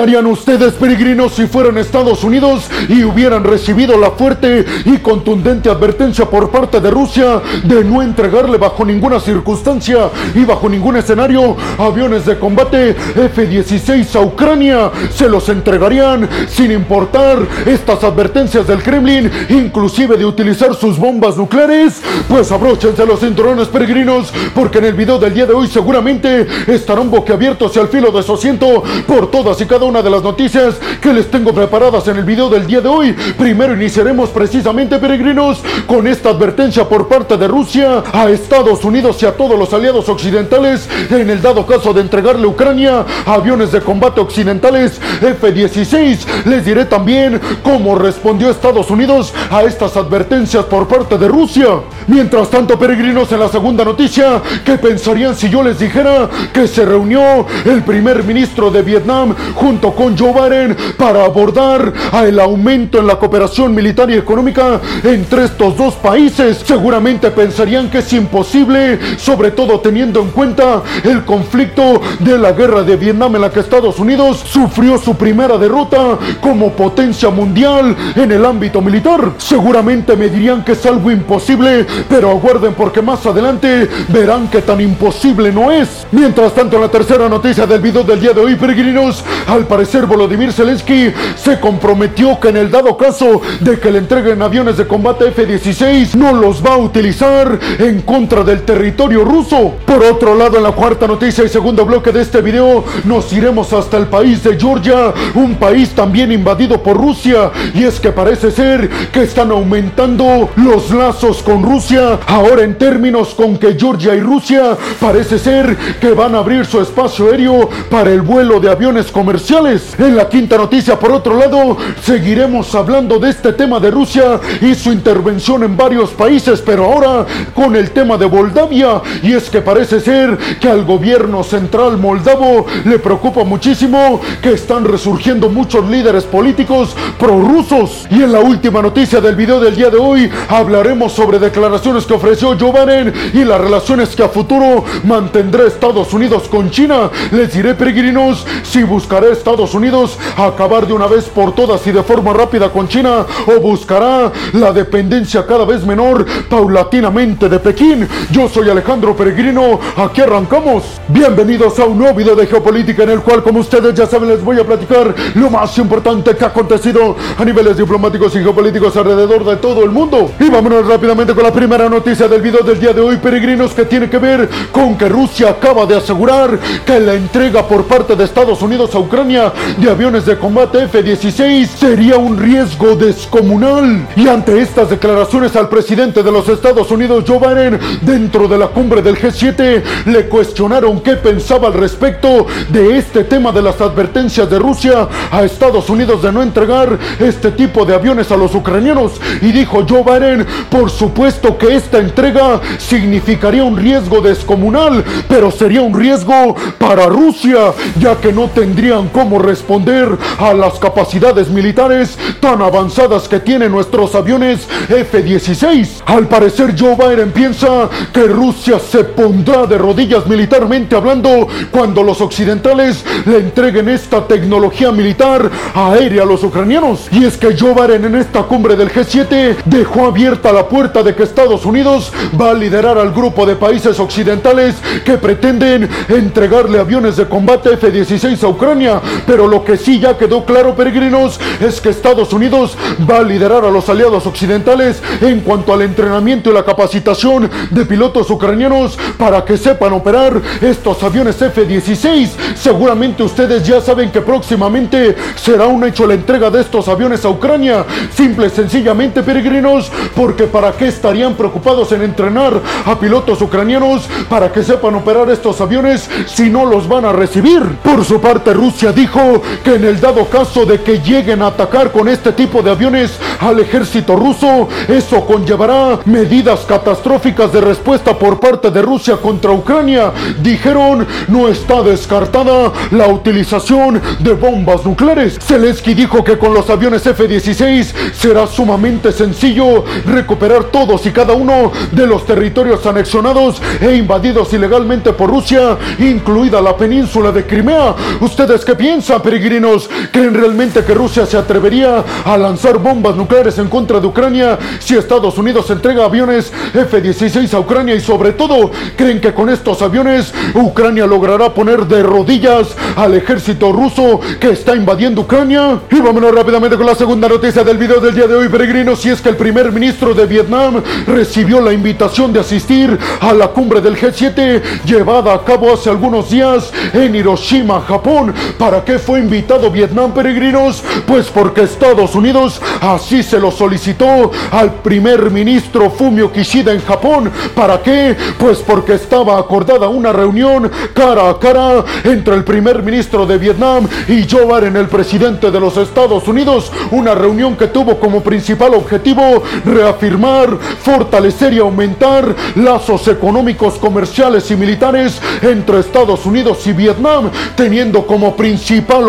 harían ustedes, peregrinos, si fueran Estados Unidos y hubieran recibido la fuerte y contundente advertencia por parte de Rusia de no entregarle bajo ninguna circunstancia y bajo ningún escenario aviones de combate F-16 a Ucrania? Se los entregarían sin importar estas advertencias del Kremlin, inclusive de utilizar sus bombas nucleares. Pues abróchense los cinturones peregrinos, porque en el video del día de hoy seguramente estarán boquiabiertos y al filo de su asiento por todas y cada una de las noticias que les tengo preparadas en el video del día de hoy. Primero iniciaremos precisamente, peregrinos, con esta advertencia por parte de Rusia a Estados Unidos y a todos los aliados occidentales en el dado caso de entregarle a Ucrania aviones de combate occidentales F-16. Les diré también cómo respondió Estados Unidos a estas advertencias por parte de Rusia. Mientras tanto, peregrinos, en la segunda noticia, ¿qué pensarían si yo les dijera que se reunió el primer ministro de Vietnam junto con Joe Biden para abordar el aumento en la cooperación militar y económica entre estos dos países? Seguramente pensarían que es imposible, sobre todo teniendo en cuenta el conflicto de la guerra de Vietnam en la que Estados Unidos sufrió su primera derrota como potencia mundial en el ámbito militar. Seguramente me dirían que es algo imposible, pero aguarden porque más adelante verán que tan imposible no es. Mientras tanto, la tercera noticia del video del día de hoy, peregrinos, parecer Volodymyr Zelensky se comprometió que en el dado caso de que le entreguen aviones de combate F-16, no los va a utilizar en contra del territorio ruso. Por otro lado, en la cuarta noticia y segundo bloque de este video, nos iremos hasta el país de Georgia, un país también invadido por Rusia, y es que parece ser que están aumentando los lazos con Rusia, ahora en términos con que Georgia y Rusia parece ser que van a abrir su espacio aéreo para el vuelo de aviones comerciales. En la quinta noticia, por otro lado, seguiremos hablando de este tema de Rusia y su intervención en varios países, pero ahora con el tema de Moldavia, y es que parece ser que al gobierno central moldavo le preocupa muchísimo que están resurgiendo muchos líderes políticos prorrusos. Y en la última noticia del video del día de hoy hablaremos sobre declaraciones que ofreció Joe Biden y las relaciones que a futuro mantendrá Estados Unidos con China. Les diré, peregrinos, si buscará Estados Unidos acabar de una vez por todas y de forma rápida con China o buscará la dependencia cada vez menor paulatinamente de Pekín. Yo soy Alejandro Peregrino, aquí arrancamos. Bienvenidos a un nuevo video de geopolítica en el cual, como ustedes ya saben, les voy a platicar lo más importante que ha acontecido a niveles diplomáticos y geopolíticos alrededor de todo el mundo. Y vámonos rápidamente con la primera noticia del video del día de hoy, peregrinos, que tiene que ver con que Rusia acaba de asegurar que la entrega por parte de Estados Unidos a Ucrania de aviones de combate F-16 sería un riesgo descomunal. Y ante estas declaraciones al presidente de los Estados Unidos, Joe Biden, dentro de la cumbre del G7, le cuestionaron qué pensaba al respecto de este tema de las advertencias de Rusia a Estados Unidos de no entregar este tipo de aviones a los ucranianos. Y dijo Joe Biden, por supuesto que esta entrega significaría un riesgo descomunal, pero sería un riesgo para Rusia, ya que no tendrían cómo responder a las capacidades militares tan avanzadas que tienen nuestros aviones F-16. Al parecer Joe Biden piensa que Rusia se pondrá de rodillas militarmente hablando cuando los occidentales le entreguen esta tecnología militar aérea a los ucranianos. Y es que Joe Biden en esta cumbre del G7 dejó abierta la puerta de que Estados Unidos va a liderar al grupo de países occidentales que pretenden entregarle aviones de combate F-16 a Ucrania. Pero lo que sí ya quedó claro, peregrinos, es que Estados Unidos va a liderar a los aliados occidentales en cuanto al entrenamiento y la capacitación de pilotos ucranianos para que sepan operar estos aviones F-16. Seguramente ustedes ya saben que próximamente será un hecho la entrega de estos aviones a Ucrania. Simple y sencillamente, peregrinos, porque para qué estarían preocupados en entrenar a pilotos ucranianos para que sepan operar estos aviones si no los van a recibir. Por su parte, Rusia dijo que en el dado caso de que lleguen a atacar con este tipo de aviones al ejército ruso, eso conllevará medidas catastróficas de respuesta por parte de Rusia contra Ucrania. Dijeron, no está descartada la utilización de bombas nucleares. Zelensky dijo que con los aviones F-16 será sumamente sencillo recuperar todos y cada uno de los territorios anexionados e invadidos ilegalmente por Rusia, incluida la península de Crimea. ¿Ustedes qué piensan, peregrinos? ¿Creen realmente que Rusia se atrevería a lanzar bombas nucleares en contra de Ucrania si Estados Unidos entrega aviones F-16 a Ucrania y sobre todo creen que con estos aviones Ucrania logrará poner de rodillas al ejército ruso que está invadiendo Ucrania? Y vámonos rápidamente con la segunda noticia del video del día de hoy, peregrinos, y es que el primer ministro de Vietnam recibió la invitación de asistir a la cumbre del G7 llevada a cabo hace algunos días en Hiroshima, Japón. ¿Para qué fue invitado Vietnam, peregrinos? Pues porque Estados Unidos así se lo solicitó al primer ministro Fumio Kishida en Japón. ¿Para qué? Pues porque estaba acordada una reunión cara a cara entre el primer ministro de Vietnam y Joe Biden, el presidente de los Estados Unidos. Una reunión que tuvo como principal objetivo reafirmar, fortalecer y aumentar lazos económicos, comerciales y militares entre Estados Unidos y Vietnam, teniendo como principal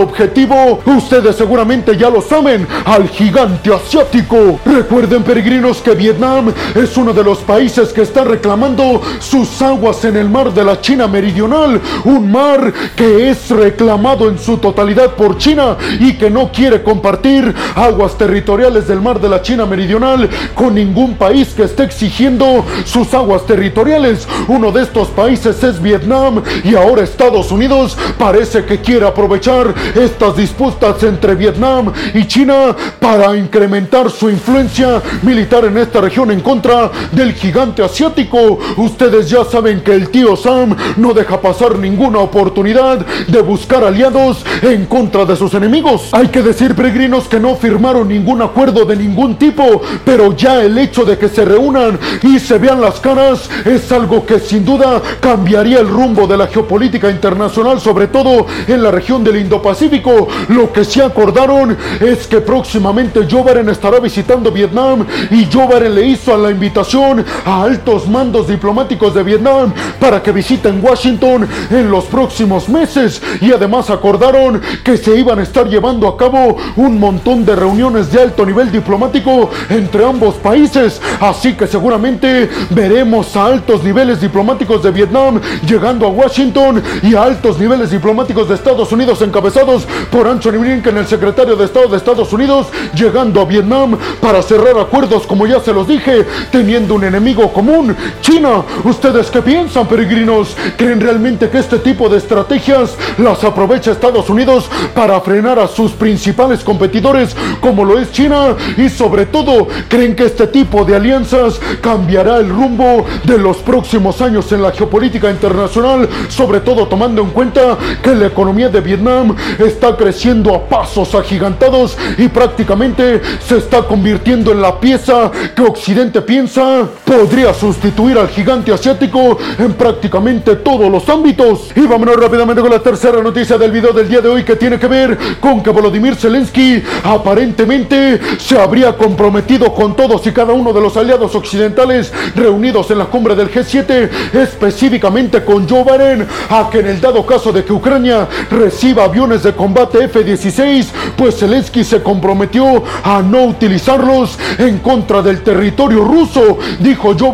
objetivo, ustedes seguramente ya lo saben, al gigante asiático. Recuerden peregrinos que Vietnam es uno de los países que está reclamando sus aguas en el mar de la China Meridional, un mar que es reclamado en su totalidad por China y que no quiere compartir aguas territoriales del mar de la China Meridional con ningún país que esté exigiendo sus aguas territoriales. Uno de estos países es Vietnam y ahora Estados Unidos parece que quiere aprovechar estas disputas entre Vietnam y China para incrementar su influencia militar en esta región en contra del gigante asiático. Ustedes ya saben que el tío Sam no deja pasar ninguna oportunidad de buscar aliados en contra de sus enemigos. Hay que decir, peregrinos, que no firmaron ningún acuerdo de ningún tipo, pero ya el hecho de que se reúnan y se vean las caras es algo que sin duda cambiaría el rumbo de la geopolítica internacional, sobre todo en la región del Indo-Pacífico. Lo que se acordaron es que próximamente Joe estará visitando Vietnam y Joe le hizo la invitación a altos mandos diplomáticos de Vietnam para que visiten Washington en los próximos meses y además acordaron que se iban a estar llevando a cabo un montón de reuniones de alto nivel diplomático entre ambos países, así que seguramente veremos a altos niveles diplomáticos de Vietnam llegando a Washington y a altos niveles diplomáticos de Estados Unidos encabezados por Anthony Blinken, el secretario de Estado de Estados Unidos, llegando a Vietnam para cerrar acuerdos, como ya se los dije, teniendo un enemigo común, China. ¿Ustedes qué piensan, peregrinos? ¿Creen realmente que este tipo de estrategias las aprovecha Estados Unidos para frenar a sus principales competidores, como lo es China? Y sobre todo, ¿creen que este tipo de alianzas cambiará el rumbo de los próximos años en la geopolítica internacional, sobre todo tomando en cuenta que la economía de Vietnam está creciendo a pasos agigantados y prácticamente se está convirtiendo en la pieza que Occidente piensa podría sustituir al gigante asiático en prácticamente todos los ámbitos. Y vámonos rápidamente con la tercera noticia del video del día de hoy que tiene que ver con que Volodymyr Zelensky aparentemente se habría comprometido con todos y cada uno de los aliados occidentales reunidos en la cumbre del G7, específicamente con Joe Biden, a que en el dado caso de que Ucrania reciba aviones de combate F-16, pues Zelensky se comprometió a no utilizarlos en contra del territorio ruso. Dijo Joe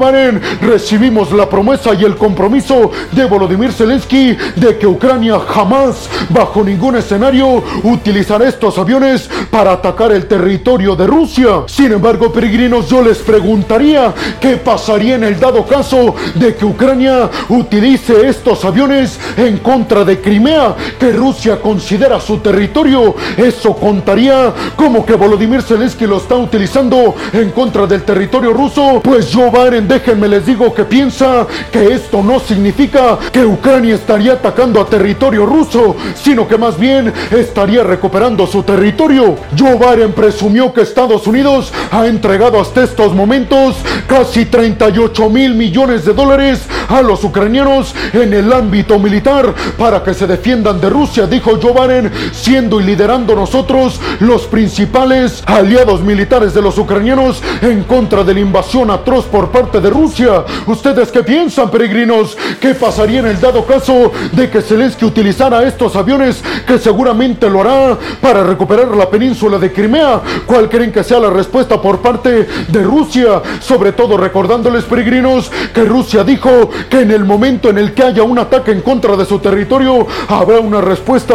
recibimos la promesa y el compromiso de Volodymyr Zelensky de que Ucrania jamás, bajo ningún escenario, utilizará estos aviones para atacar el territorio de Rusia. Sin embargo, peregrinos, yo les preguntaría qué pasaría en el dado caso de que Ucrania utilice estos aviones en contra de Crimea, que Rusia considera su territorio. Eso contaría como que Volodymyr Zelensky lo está utilizando en contra del territorio ruso. Pues Joe Biden, déjenme les digo que piensa que esto no significa que Ucrania estaría atacando a territorio ruso, sino que más bien estaría recuperando su territorio. Joe Biden presumió que Estados Unidos ha entregado hasta estos momentos casi 38 mil millones de dólares a los ucranianos en el ámbito militar para que se defiendan de Rusia, dijo Joe Biden, siendo y liderando nosotros los principales aliados militares de los ucranianos en contra de la invasión atroz por parte de Rusia. ¿Ustedes qué piensan, peregrinos? ¿Qué pasaría en el dado caso de que Zelensky utilizara estos aviones que seguramente lo hará para recuperar la península de Crimea? ¿Cuál creen que sea la respuesta por parte de Rusia? Sobre todo recordándoles, peregrinos, que Rusia dijo que en el momento en el que haya un ataque en contra de su territorio, habrá una respuesta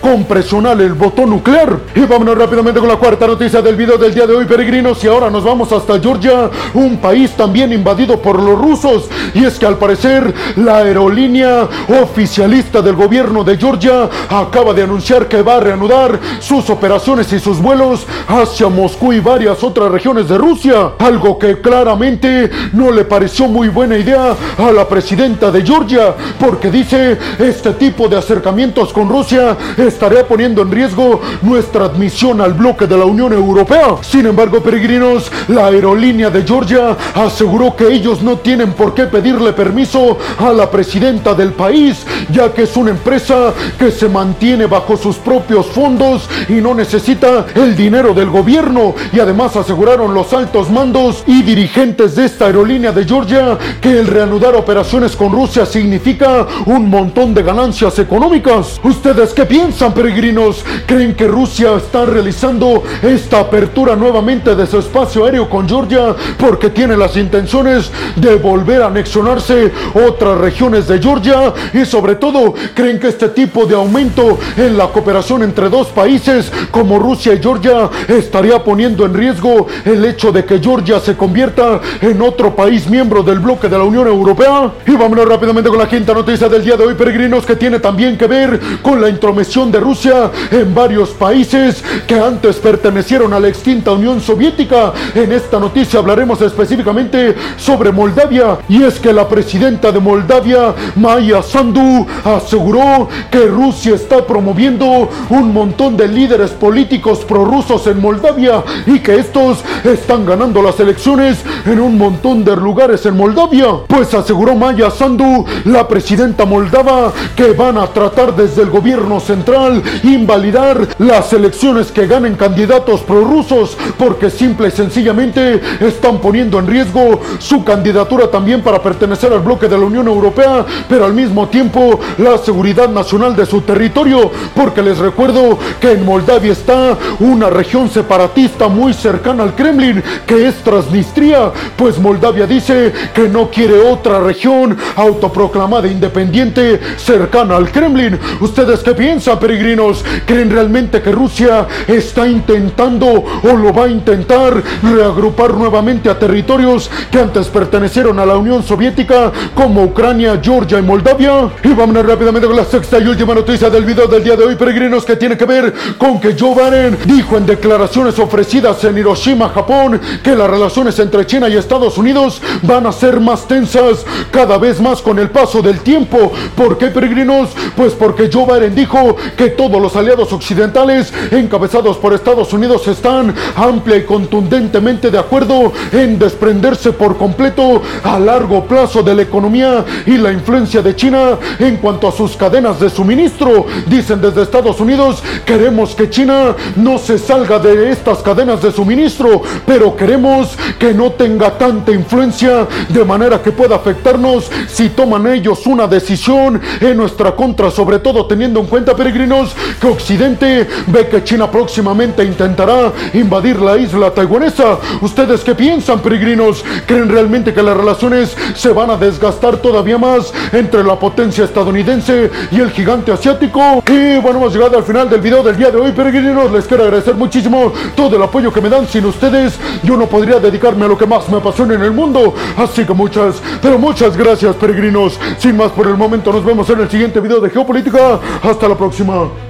con presionar el botón nuclear. Y vámonos rápidamente con la cuarta noticia del video del día de hoy, peregrinos. Y ahora nos vamos hasta Georgia, un país también invadido por los rusos. Y es que al parecer la aerolínea oficialista del gobierno de Georgia acaba de anunciar que va a reanudar sus operaciones y sus vuelos hacia Moscú y varias otras regiones de Rusia. Algo que claramente no le pareció muy buena idea a la presidenta de Georgia, porque dice este tipo de acercamientos con Rusia estaría poniendo en riesgo nuestra admisión al bloque de la Unión Europea. Sin embargo, peregrinos, la aerolínea de Georgia aseguró que ellos no tienen por qué pedirle permiso a la presidenta del país, ya que es una empresa que se mantiene bajo sus propios fondos y no necesita el dinero del gobierno. Y además aseguraron los altos mandos y dirigentes de esta aerolínea de Georgia que el reanudar operaciones con Rusia significa un montón de ganancias económicas. ¿Ustedes qué piensan, peregrinos? ¿Creen que Rusia está realizando esta apertura nuevamente de su espacio aéreo con Georgia porque tiene las intenciones de volver a anexionarse otras regiones de Georgia? Y sobre todo, ¿creen que este tipo de aumento en la cooperación entre dos países como Rusia y Georgia estaría poniendo en riesgo el hecho de que Georgia se convierta en otro país miembro del bloque de la Unión Europea? Y vámonos rápidamente con la quinta noticia del día de hoy, peregrinos, que tiene también que ver con la intromisión de Rusia en varios países que antes pertenecieron a la extinta Unión Soviética. En esta noticia hablaremos específicamente sobre Moldavia y es que la presidenta de Moldavia, Maya Sandu, aseguró que Rusia está promoviendo un montón de líderes políticos prorrusos en Moldavia y que estos están ganando las elecciones en un montón de lugares en Moldavia. Pues aseguró Maya Sandu, la presidenta moldava, que van a tratar desde el gobierno central invalidar las elecciones que ganen candidatos prorrusos porque simple y sencillamente están poniendo en riesgo su candidatura también para pertenecer al bloque de la Unión Europea, pero al mismo tiempo la seguridad nacional de su territorio, porque les recuerdo que en Moldavia está una región separatista muy cercana al Kremlin, que es Transnistria, pues Moldavia dice que no quiere otra región autoproclamada independiente cercana al Kremlin. ¿Ustedes qué piensan, peregrinos? ¿Creen realmente que Rusia está intentando o lo va a intentar reagrupar nuevamente a territorios que antes pertenecieron a la Unión Soviética como Ucrania, Georgia y Moldavia? Y vámonos rápidamente con la sexta y última noticia del video del día de hoy, peregrinos, que tiene que ver con que Joe Biden dijo en declaraciones ofrecidas en Hiroshima, Japón, que las relaciones entre China y Estados Unidos van a ser más tensas cada vez más con el paso del tiempo. ¿Por qué, peregrinos? Pues porque Joe Biden dijo que todos los aliados occidentales encabezados por Estados Unidos están amplia y contundentemente de acuerdo en desprenderse por completo a largo plazo de la economía y la influencia de China en cuanto a sus cadenas de suministro. Dicen desde Estados Unidos, queremos que China no se salga de estas cadenas de suministro, pero queremos que no tenga tanta influencia de manera que pueda afectarnos si toman ellos una decisión en nuestra contra, sobre todo teniendo en cuenta, peregrinos, que Occidente ve que China próximamente intentará invadir la isla taiwanesa. ¿Ustedes qué piensan, peregrinos? ¿Creen realmente que las relaciones se van a desgastar todavía más entre la potencia estadounidense y el gigante asiático? Y bueno, hemos llegado al final del video del día de hoy, peregrinos. Les quiero agradecer muchísimo todo el apoyo que me dan. Sin ustedes, yo no podría dedicarme a lo que más me apasiona en el mundo. Así que muchas, pero muchas gracias, peregrinos. Sin más por el momento, nos vemos en el siguiente video de Geopolítica. Hasta la próxima.